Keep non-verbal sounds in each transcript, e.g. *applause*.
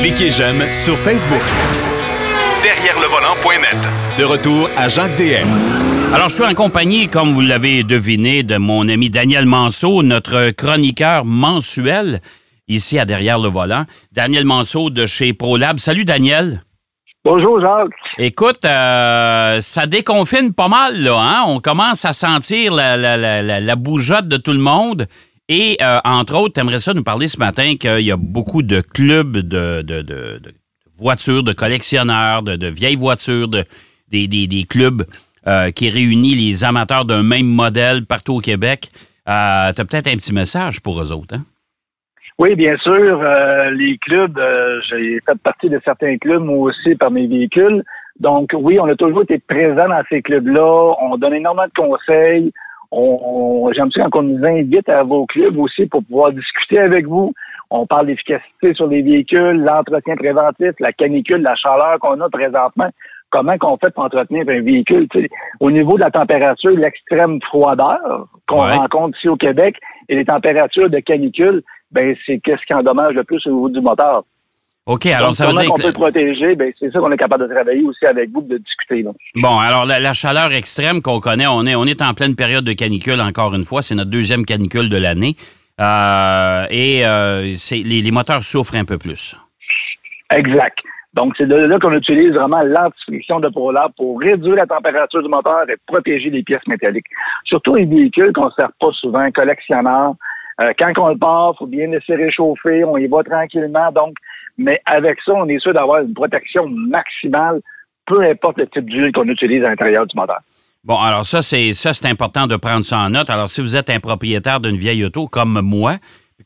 Cliquez j'aime sur Facebook. Derrière le volant.net. De retour à Jacques DM. Alors, je suis en compagnie, comme vous l'avez deviné, de mon ami Daniel Manceau, notre chroniqueur mensuel ici à Derrière le volant. Daniel Manceau de chez ProLab. Salut, Daniel. Bonjour, Jacques. Écoute, euh, ça déconfine pas mal, là. Hein? On commence à sentir la, la, la, la bougeotte de tout le monde. Et, euh, entre autres, tu aimerais ça nous parler ce matin qu'il y a beaucoup de clubs de, de, de, voitures, de collectionneurs, de, vieilles voitures, de, des, des, des clubs euh, qui réunissent les amateurs d'un même modèle partout au Québec. Euh, tu as peut-être un petit message pour eux autres, hein? Oui, bien sûr. Les clubs, j'ai fait partie de certains clubs, moi aussi, par mes véhicules. Donc, oui, on a toujours été présents dans ces clubs-là. On donne énormément de conseils. On, J'aime ça quand on nous invite à vos clubs aussi pour pouvoir discuter avec vous. On parle d'efficacité sur les véhicules, l'entretien préventif, la canicule, la chaleur qu'on a présentement. Comment qu'on fait pour entretenir un véhicule? au niveau de la température, l'extrême froideur qu'on rencontre ici au Québec et les températures de canicule, ben c'est qu'est-ce qui endommage le plus au niveau du moteur. OK, alors ça veut dire qu'on peut protéger, ben c'est ça qu'on est capable de travailler aussi avec vous, de discuter. Bon, alors la, chaleur extrême qu'on connaît, on est, on est en pleine période de canicule encore une fois, c'est notre deuxième canicule de l'année. Euh, et euh, les, les, moteurs souffrent un peu plus. Exact. Donc, c'est de là qu'on utilise vraiment l'antifriction de ProLab pour réduire la température du moteur et protéger les pièces métalliques. Surtout les véhicules qu'on ne sert pas souvent, collectionneurs, euh, quand on le part, il faut bien laisser réchauffer, on y va tranquillement. Donc, mais avec ça, on est sûr d'avoir une protection maximale, peu importe le type d'huile qu'on utilise à l'intérieur du moteur. Bon, alors ça, c'est ça, c'est important de prendre ça en note. Alors, si vous êtes un propriétaire d'une vieille auto comme moi,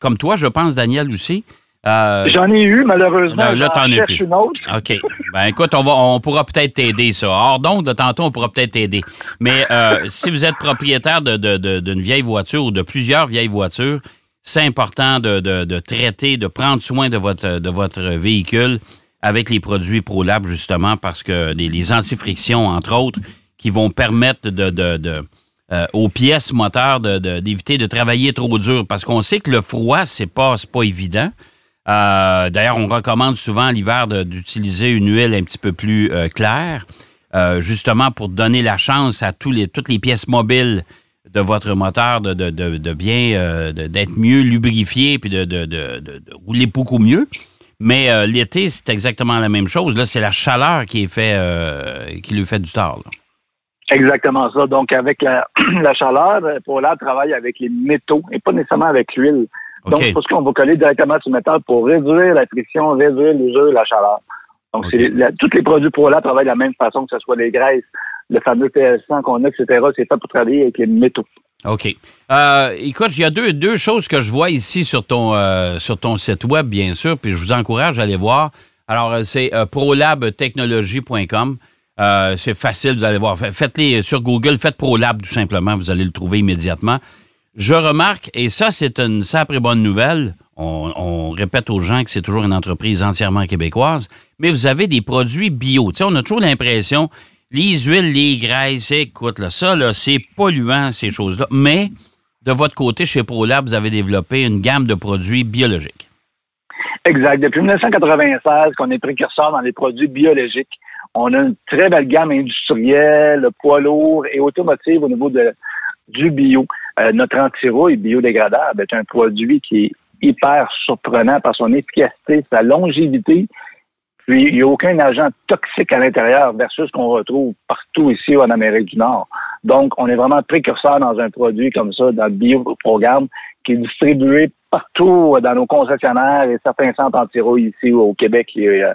comme toi, je pense, Daniel aussi, euh, J'en ai eu, malheureusement. Là, t'en as plus. Une autre. *laughs* OK. Ben, écoute, on, va, on pourra peut-être t'aider, ça. Or, donc, de tantôt, on pourra peut-être t'aider. Mais euh, si vous êtes propriétaire d'une de, de, vieille voiture ou de plusieurs vieilles voitures, c'est important de, de, traiter, de prendre soin de votre, de votre véhicule avec les produits ProLab, justement, parce que les, les antifrictions, entre autres, qui vont permettre de, de euh, aux pièces moteurs d'éviter de, de, travailler trop dur. Parce qu'on sait que le froid, c'est pas, pas évident. Euh, d'ailleurs, on recommande souvent l'hiver d'utiliser une huile un petit peu plus euh, claire, euh, justement pour donner la chance à tous les, toutes les pièces mobiles de votre moteur de, de, de, bien d'être mieux lubrifié puis de, de, rouler beaucoup mieux. Mais l'été, c'est exactement la même chose. Là, c'est la chaleur qui est fait qui lui fait du tort. Exactement ça. Donc, avec la, *clears throat* la chaleur, Paula travaille avec les métaux et pas nécessairement avec l'huile. Donc, c'est pour qu'on va coller directement sur le métal pour réduire la friction, réduire l'usure, la chaleur. Donc, c'est tous les produits pour là travaillent de la même façon, que ce soit les graisses, le fameux PL100 qu'on a, etc. C'est fait pour travailler avec les métaux. OK. Euh, écoute, il y a deux, deux choses que je vois ici sur ton, euh, sur ton site web, bien sûr, puis je vous encourage à aller voir. Alors, euh, c'est prolabtechnologie.com. c'est facile, vous allez voir. Faites-les sur Google, faites ProLab tout simplement, vous allez le trouver immédiatement. Je remarque, et ça, c'est une sacrée bonne nouvelle. On, répète aux gens que c'est toujours une entreprise entièrement québécoise, mais vous avez des produits bio. Tu sais, on a toujours l'impression, les huiles, les graisses, écoute, ça, là, c'est polluant, ces choses-là. Mais, de votre côté, chez ProLab, vous avez développé une gamme de produits biologiques. Exact. Depuis 1996, qu'on est précurseur dans les produits biologiques. On a une très belle gamme industrielle, poids lourd et automotive au niveau du bio. Euh, notre anti-rouille biodégradable est un produit qui est hyper surprenant par son efficacité, sa longévité. Puis, il n'y a aucun agent toxique à l'intérieur versus ce qu'on retrouve partout ici en Amérique du Nord. Donc, on est vraiment précurseur dans un produit comme ça, dans le bioprogramme, qui est distribué partout dans nos concessionnaires et certains centres anti-rouille ici au Québec et euh,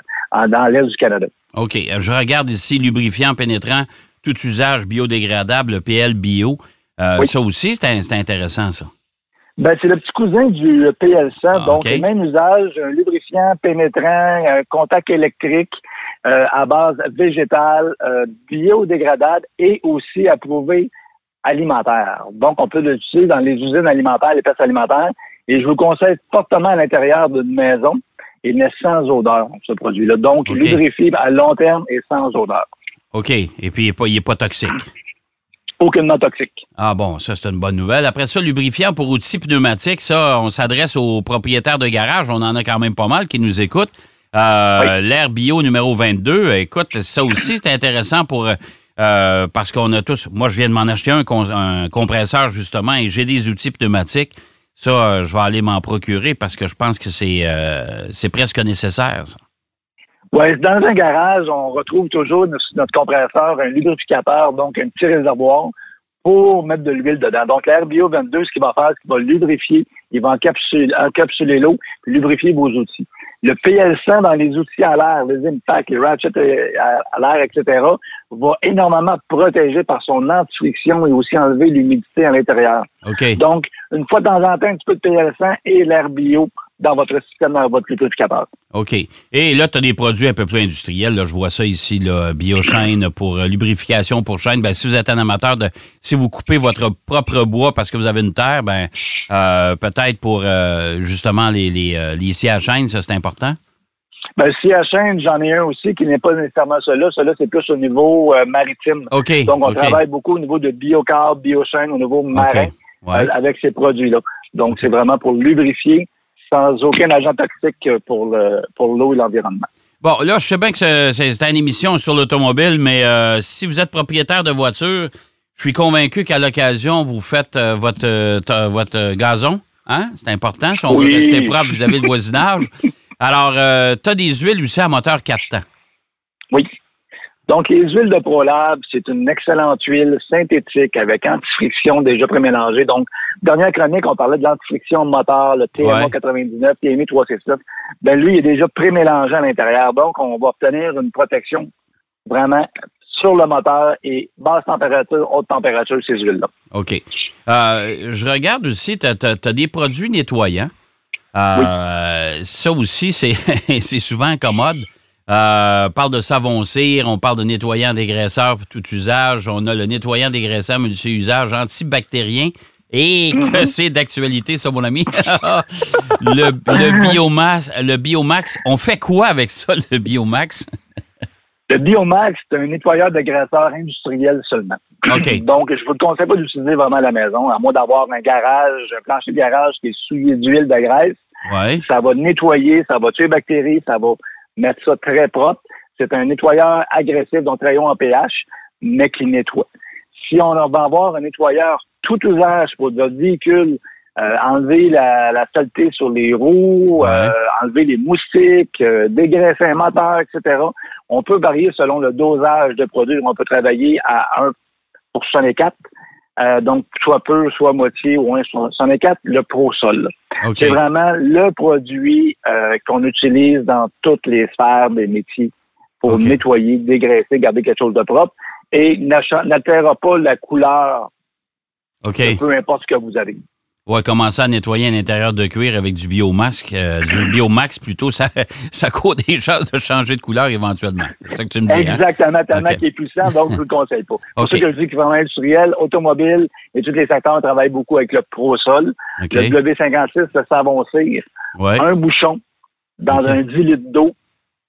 dans l'Est du Canada. OK. Je regarde ici lubrifiant pénétrant, tout usage biodégradable, PL Bio. Euh, ça aussi, c'est intéressant, ça. Ben, c'est le petit cousin du PL100, ah, donc le même usage, un lubrifiant pénétrant, un contact électrique euh, à base végétale, euh, biodégradable et aussi approuvé alimentaire. Donc, on peut l'utiliser dans les usines alimentaires, les pièces alimentaires, et je vous conseille fortement à l'intérieur d'une maison. Il n'est sans odeur, ce produit-là. Donc, lubrifié à long terme et sans odeur. OK. Et puis, il n'est pas, pas toxique. Aucunement toxique. Ah bon, ça c'est une bonne nouvelle. Après ça, lubrifiant pour outils pneumatiques, ça, on s'adresse aux propriétaires de garage. On en a quand même pas mal qui nous écoutent. Euh, l'air bio numéro 22, écoute, ça aussi c'est intéressant pour euh, parce qu'on a tous. Moi, je viens de m'en acheter un, un, compresseur justement et j'ai des outils pneumatiques. Ça, je vais aller m'en procurer parce que je pense que c'est c'est presque nécessaire. Ça. Oui, dans un garage, on retrouve toujours notre compresseur, un lubrificateur, donc un petit réservoir pour mettre de l'huile dedans. Donc, l'air bio 22, ce qu'il va faire, c'est qu'il va lubrifier, il va encapsuler, encapsuler l'eau, puis lubrifier vos outils. Le PL100 dans les outils à l'air, les impacts, les ratchets à l'air, etc., va énormément protéger par son anti-friction et aussi enlever l'humidité à l'intérieur. OK. Donc, une fois de temps en temps, un petit peu de PL100 et l'air bio dans votre système, dans votre lubrificateur. OK. Et là, tu as des produits un peu plus industriels. Là, je vois ça ici, là, BioChain pour euh, lubrification pour chaîne. Ben, si vous êtes un amateur de... Si vous coupez votre propre bois parce que vous avez une terre, ben euh, peut-être pour euh, justement les, les, les scies à chaîne, ça, c'est important? Ben, scie à chaîne, j'en ai un aussi qui n'est pas nécessairement celui-là. Celui-là, c'est plus au niveau maritime. OK. Donc, on travaille beaucoup au niveau de biocarb, biochaîne, au niveau marin avec ces produits-là. Donc, c'est vraiment pour lubrifier sans aucun agent toxique pour le pour l'eau et l'environnement. Bon, là, je sais bien que c'est une émission sur l'automobile, mais euh, si vous êtes propriétaire de voiture, je suis convaincu qu'à l'occasion, vous faites euh, votre, euh, votre gazon. Hein? C'est important. Si on veut rester propre, vous avez le voisinage. Alors, tu as des huiles aussi à moteur 4 temps. Oui. Donc, les huiles de ProLab, c'est une excellente huile synthétique avec antifriction déjà prémélangée. Donc, dernière chronique, on parlait de l'antifriction moteur, le TMA 99, TMA 369. Ben, lui, il est déjà prémélangé à l'intérieur. Donc, on va obtenir une protection vraiment sur le moteur et basse température, haute température, ces huiles-là. OK. Euh, je regarde aussi, tu as, des produits nettoyants. Euh, ça aussi, c'est *laughs* souvent commode. Euh, parle de savon cire, on parle de nettoyant dégraisseur pour tout usage. On a le nettoyant dégraisseur multi-usage antibactérien. Et que mhm. c'est d'actualité, ça, mon ami. *laughs* le, le, biomax, le Biomax, on fait quoi avec ça, le Biomax? le Biomax, c'est un nettoyeur dégraisseur industriel seulement. OK. *clears throat* Donc, je vous le conseille pas d'utiliser vraiment à la maison, à moins d'avoir un garage, un plancher de garage qui est souillé d'huile de graisse. Ouais. Ça va nettoyer, ça va tuer les bactéries, ça va mettre ça très propre. C'est un nettoyeur agressif, donc très haut en pH, mais qui nettoie. Si on va avoir un nettoyeur tout usage pour votre véhicule, euh, enlever la, saleté sur les roues, euh, enlever les moustiques, euh, dégraisser un moteur, etc. On peut varier selon le dosage de produit. On peut travailler à 1 pour 64, euh, donc, soit peu, soit moitié ou un, c'en est quatre, le ProSol. C'est vraiment le produit euh, qu'on utilise dans toutes les sphères des métiers pour nettoyer, dégraisser, garder quelque chose de propre et n'altérera pas la couleur. Peu importe ce que vous avez. Ouais, commencer à nettoyer un intérieur de cuir avec du biomasque, euh, du biomax plutôt, ça, *laughs* ça court des chances de changer de couleur éventuellement. C'est ça que tu me dis. Hein? Exactement, tellement qui est puissant, donc je ne le conseille pas. C'est pour ça que je dis qu'il vraiment industriel, automobile et tous les secteurs travaillent beaucoup avec le ProSol. Le W56, le savon cire. Un bouchon dans un 10 litres d'eau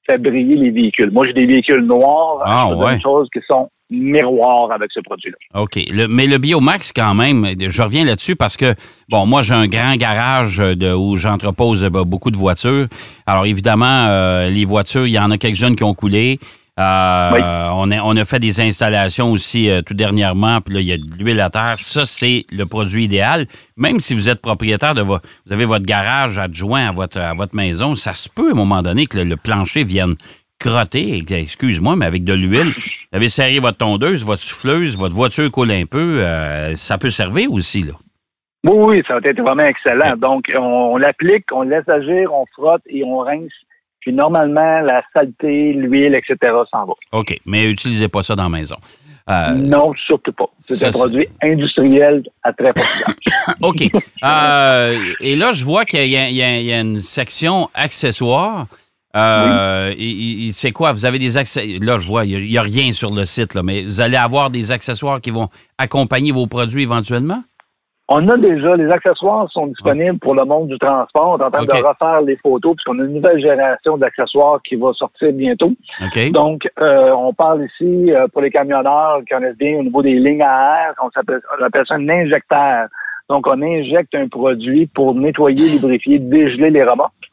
fait briller les véhicules. Moi, j'ai des véhicules noirs. Ah, ouais. des choses qui sont miroir avec ce produit-là. OK. mais le Biomax, quand même, je reviens là-dessus parce que, bon, moi, j'ai un grand garage de, où j'entrepose euh, beaucoup de voitures. Alors, évidemment, euh, les voitures, il y en a quelques-unes qui ont coulé. Euh, on, a, on a fait des installations aussi tout dernièrement, puis là, il y a de l'huile à terre. Ça, c'est le produit idéal. Même si vous êtes propriétaire de votre, vous avez votre garage adjoint à votre, à votre maison, ça se peut à un moment donné que le plancher vienne crotté, excuse-moi, mais avec de l'huile. Vous avez serré votre tondeuse, votre souffleuse, votre voiture coule un peu. Euh, ça peut servir aussi, là. Oui, oui, ça va être vraiment excellent. Donc, on, l'applique, on laisse agir, on frotte et on rince. Puis normalement, la saleté, l'huile, etc. s'en va. OK, mais utilisez pas ça dans la maison. Euh, non, surtout pas. C'est un produit industriel à très fort *laughs* OK. Euh, et là, je vois qu'il y, y, a une section accessoires. Euh, c'est quoi? Vous avez des accès. Là, je vois, il n'y a, rien sur le site, là, mais vous allez avoir des accessoires qui vont accompagner vos produits éventuellement? On a déjà, les accessoires sont disponibles pour le monde du transport. On est en train de refaire les photos puisqu'on a une nouvelle génération d'accessoires qui va sortir bientôt. Donc, euh, on parle ici euh, pour les camionneurs qui connaissent bien au niveau des lignes à air, on, on appelle ça un injecteur. Donc, on injecte un produit pour nettoyer, lubrifier, dégeler les remorques.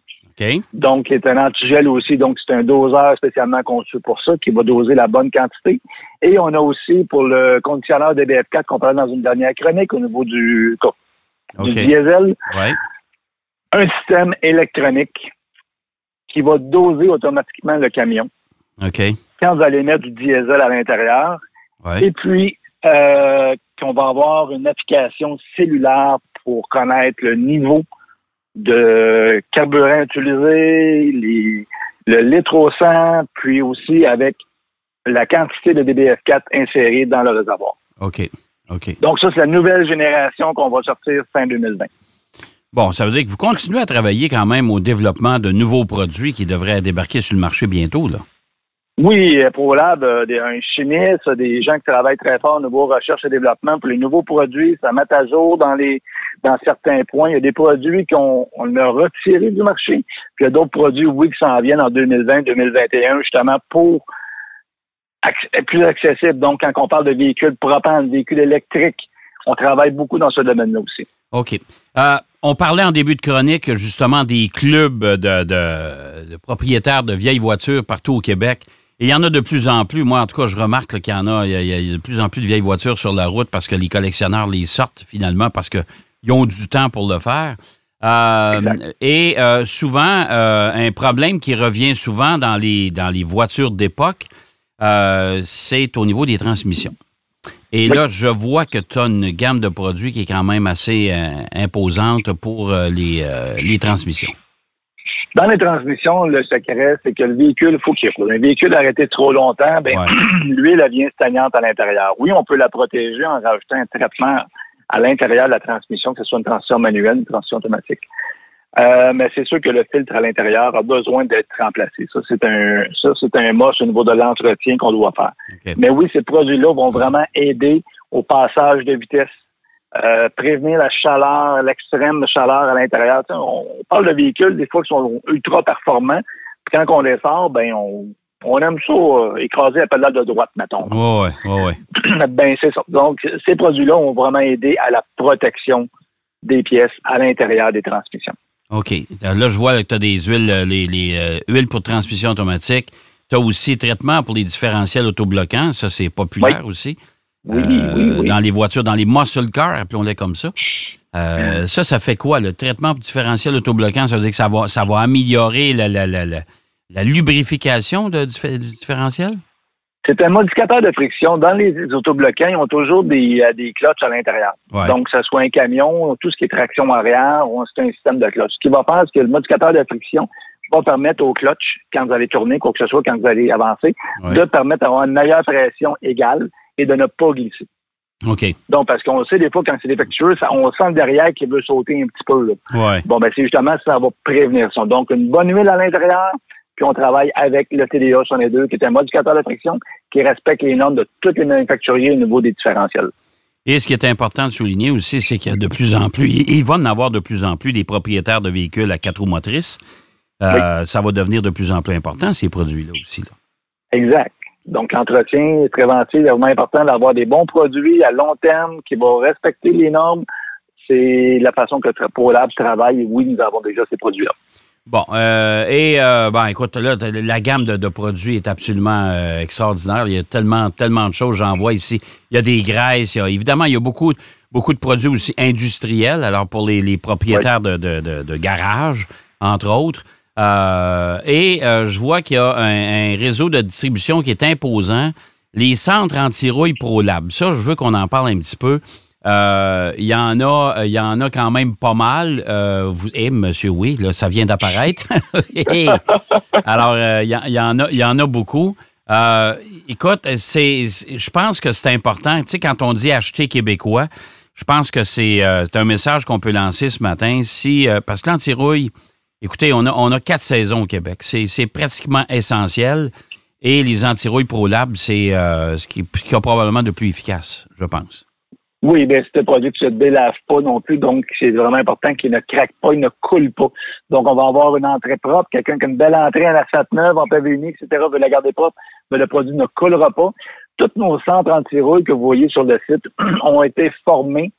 Donc, c'est un antigel aussi. Donc, c'est un doseur spécialement conçu pour ça, qui va doser la bonne quantité. Et on a aussi pour le conditionneur DBF4 qu'on parlait dans une dernière chronique au niveau du, diesel, un système électronique qui va doser automatiquement le camion. Quand vous allez mettre du diesel à l'intérieur. Et puis, euh, qu'on va avoir une application cellulaire pour connaître le niveau de carburant utilisé, le litre au 100, puis aussi avec la quantité de DBF4 insérée dans le réservoir. OK. OK. Donc, ça, c'est la nouvelle génération qu'on va sortir fin 2020. Bon, ça veut dire que vous continuez à travailler quand même au développement de nouveaux produits qui devraient débarquer sur le marché bientôt, là. Oui, ProLab, euh, un chimiste, des gens qui travaillent très fort au niveau recherche et développement pour les nouveaux produits, ça met à jour dans les dans certains points. Il y a des produits qu'on on a retirés du marché, puis il y a d'autres produits, oui, qui s'en viennent en 2020, 2021, justement pour être plus accessible. Donc, quand on parle de véhicules propres, de véhicules électriques, on travaille beaucoup dans ce domaine-là aussi. OK. Euh, on parlait en début de chronique justement des clubs de, de propriétaires de vieilles voitures partout au Québec il y en a de plus en plus. Moi, en tout cas, je remarque qu'il y en a, il y, a, de plus en plus de vieilles voitures sur la route parce que les collectionneurs les sortent finalement parce qu'ils ont du temps pour le faire. Euh, et euh, souvent, euh, un problème qui revient souvent dans les, dans les voitures d'époque, c'est au niveau des transmissions. Et là, je vois que tu as une gamme de produits qui est quand même assez imposante pour les, les transmissions. Dans les transmissions, le secret, c'est que le véhicule, il faut qu'il roule. Un véhicule arrêté trop longtemps, ben, *clears throat* l'huile, elle vient stagnante à l'intérieur. Oui, on peut la protéger en rajoutant un traitement à l'intérieur de la transmission, que ce soit une transmission manuelle, une transmission automatique. Euh, mais c'est sûr que le filtre à l'intérieur a besoin d'être remplacé. Ça, c'est un, ça, c'est un moche au niveau de l'entretien qu'on doit faire. Mais oui, ces produits-là vont vraiment aider au passage de vitesse euh, prévenir la chaleur, l'extrême chaleur à l'intérieur. On, parle de véhicules, des fois, qui sont ultra performants. Puis quand on les sort, ben on, aime ça euh, écraser la pédale de droite, mettons. Oui, oui, oui. ben, c'est ça. Donc, ces produits-là ont vraiment aidé à la protection des pièces à l'intérieur des transmissions. OK. Là, je vois que tu as des huiles, euh, les, huiles pour transmission automatique. Tu as aussi traitement pour les différentiels autobloquants. Ça, c'est populaire aussi. Euh, dans les voitures, dans les muscle cars, appelons-les comme ça. Euh, ça, ça fait quoi? Le traitement différentiel autobloquant, ça veut dire que ça va, ça va améliorer la, la, la, la lubrification du, différentiel? C'est un modificateur de friction. Dans les autobloquants, ils ont toujours des, euh, des clutches à l'intérieur. Donc, que ce soit un camion, tout ce qui est traction arrière, c'est un système de clutch. Ce qui va faire, c'est que le modificateur de friction va permettre au clutch, quand vous allez tourner, quoi que ce soit, quand vous allez avancer, de permettre d'avoir une meilleure pression égale et de ne pas glisser. OK. Donc, parce qu'on sait des fois, quand c'est défectueux, ça, on sent le derrière qui veut sauter un petit peu. Ouais. Bon, ben c'est justement ça va prévenir ça. Donc, une bonne huile à l'intérieur, puis on travaille avec le TDA sur les deux, qui est un modificateur de friction qui respecte les normes de tous les manufacturiers au niveau des différentiels. Et ce qui est important de souligner aussi, c'est qu'il y a de plus en plus, il va en avoir de plus en plus des propriétaires de véhicules à quatre roues motrices. Euh, ça va devenir de plus en plus important, ces produits-là aussi. Là. Exact. Donc, l'entretien préventif, est vraiment important d'avoir des bons produits à long terme qui vont respecter les normes. C'est la façon que ProLab travaille. Oui, nous avons déjà ces produits-là. Bon, euh, et euh, ben, écoute, là, la gamme de, produits est absolument euh, extraordinaire. Il y a tellement, tellement de choses, j'en vois ici. Il y a des graisses, il y a, évidemment, il y a beaucoup, beaucoup de produits aussi industriels, alors pour les, propriétaires de, de, garages, entre autres. Euh, et euh, je vois qu'il y a un, réseau de distribution qui est imposant. Les centres anti-rouille ProLab. Ça, je veux qu'on en parle un petit peu. Euh, il y en a, il y en a quand même pas mal. eh, monsieur, oui, là, ça vient d'apparaître. *laughs* Alors, il y, en a, il y en a beaucoup. écoute, je pense que c'est important. Tu sais, quand on dit acheter québécois, je pense que c'est, un message qu'on peut lancer ce matin. Si, parce que l'anti-rouille, Écoutez, on a, on a quatre saisons au Québec. C'est pratiquement essentiel. Et les antirouilles ProLab, c'est euh, ce, qui, est probablement de plus efficace, je pense. Oui, bien, c'est un produit qui ne se délave pas non plus, donc c'est vraiment important qu'il ne craque pas, il ne coule pas. Donc, on va avoir une entrée propre, quelqu'un qui a une belle entrée à la SAT neuve, en unique, etc., veut la garder propre, mais le produit ne coulera pas. Tous nos centres anti-rouille que vous voyez sur le site *clears throat* ont été formés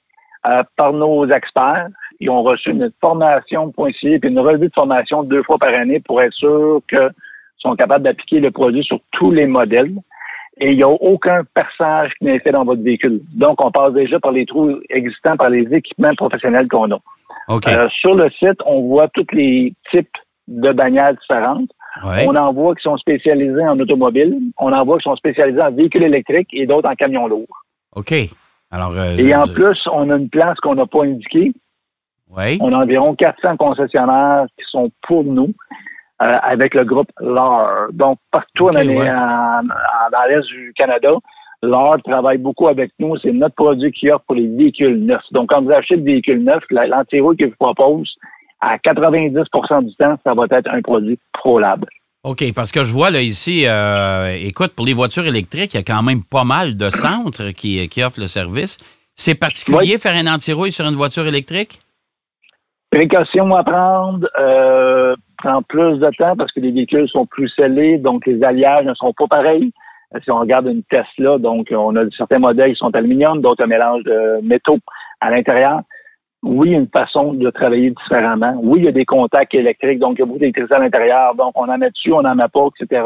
euh, par nos experts. Ils ont reçu une formation pointillée puis une revue de formation deux fois par année pour être sûr qu'ils sont capables d'appliquer le produit sur tous les modèles et il n'y a aucun perçage qui n'est fait dans votre véhicule. Donc, on passe déjà par les trous existants, par les équipements professionnels qu'on a. Euh, sur le site, on voit tous les types de bagnoles différentes. On en voit qui sont spécialisés en automobile, on en voit qui sont spécialisés en véhicules électriques et d'autres en camions lourds. OK. Alors, euh, et en plus, on a une place qu'on n'a pas indiquée. Oui. On a environ 400 concessionnaires qui sont pour nous. Euh, avec le groupe LAR. Donc, partout dans l'Est du Canada, LAR travaille beaucoup avec nous. C'est notre produit qui offre pour les véhicules neufs. Donc, quand vous achetez le véhicule neuf, l'antirouille que je vous propose, à 90% du temps, ça va être un produit ProLab. OK, parce que je vois là ici, euh, écoute, pour les voitures électriques, il y a quand même pas mal de centres qui, qui offrent le service. C'est particulier faire un antirouille sur une voiture électrique? Précaution à prendre. Euh, prend plus de temps parce que les véhicules sont plus scellés, donc les alliages ne sont pas pareils. Euh, si on regarde une Tesla, donc on a certains modèles qui sont aluminium, d'autres un mélange de métaux à l'intérieur. Oui, il y a une façon de travailler différemment. Oui, il y a des contacts électriques, donc il y a beaucoup d'électricité à l'intérieur, donc on en met dessus, on en met pas, etc.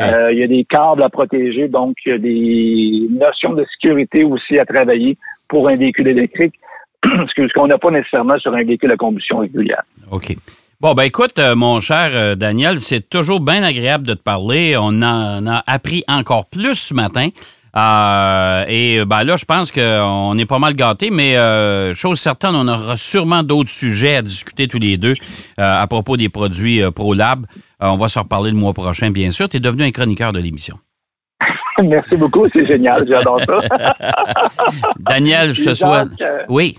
Euh, il y a des câbles à protéger, donc il y a des notions de sécurité aussi à travailler pour un véhicule électrique, *clears throat* ce qu'on n'a pas nécessairement sur un véhicule à combustion régulière. OK. Bon, ben écoute, euh, mon cher euh, Daniel, c'est toujours bien agréable de te parler. On en a appris encore plus ce matin. Euh, et ben là, je pense qu'on est pas mal gâtés, mais chose certaine, on aura sûrement d'autres sujets à discuter tous les deux à propos des produits ProLab. on va se reparler le mois prochain, bien sûr. Tu es devenu un chroniqueur de l'émission. *laughs* Merci beaucoup, c'est génial, j'adore ça. *laughs* Daniel, je te souhaite. oui.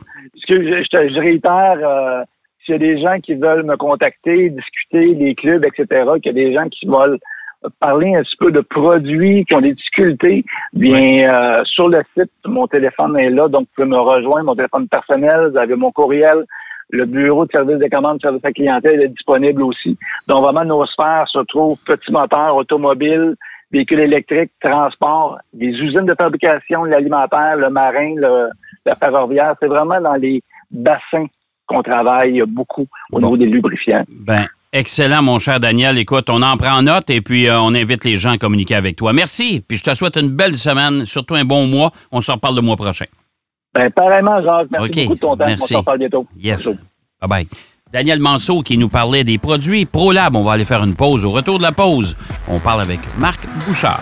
Je, je, je réitère s'il y a des gens qui veulent me contacter, discuter des clubs, etc., qu'il y a des gens qui veulent parler un petit peu de produits, qui ont des difficultés, bien, euh, sur le site, mon téléphone est là, donc vous pouvez me rejoindre, mon téléphone personnel, vous avez mon courriel, le bureau de service de commande, service à clientèle est disponible aussi. Donc, vraiment, nos sphères se trouvent petits moteurs, automobiles, véhicules électriques, transport, des usines de fabrication, l'alimentaire, le marin, le, la ferroviaire. C'est vraiment dans les bassins qu'on travaille beaucoup au niveau des lubrifiants. Ben, excellent, mon cher Daniel. Écoute, on en prend note et puis euh, on invite les gens à communiquer avec toi. Merci. Puis je te souhaite une belle semaine, surtout un bon mois. On se reparle le mois prochain. Ben, pareillement, Jacques. Merci beaucoup de ton temps. On se reparle bientôt. Yes. Bye-bye. Daniel Manceau qui nous parlait des produits ProLab. On va aller faire une pause. Au retour de la pause, on parle avec Marc Bouchard.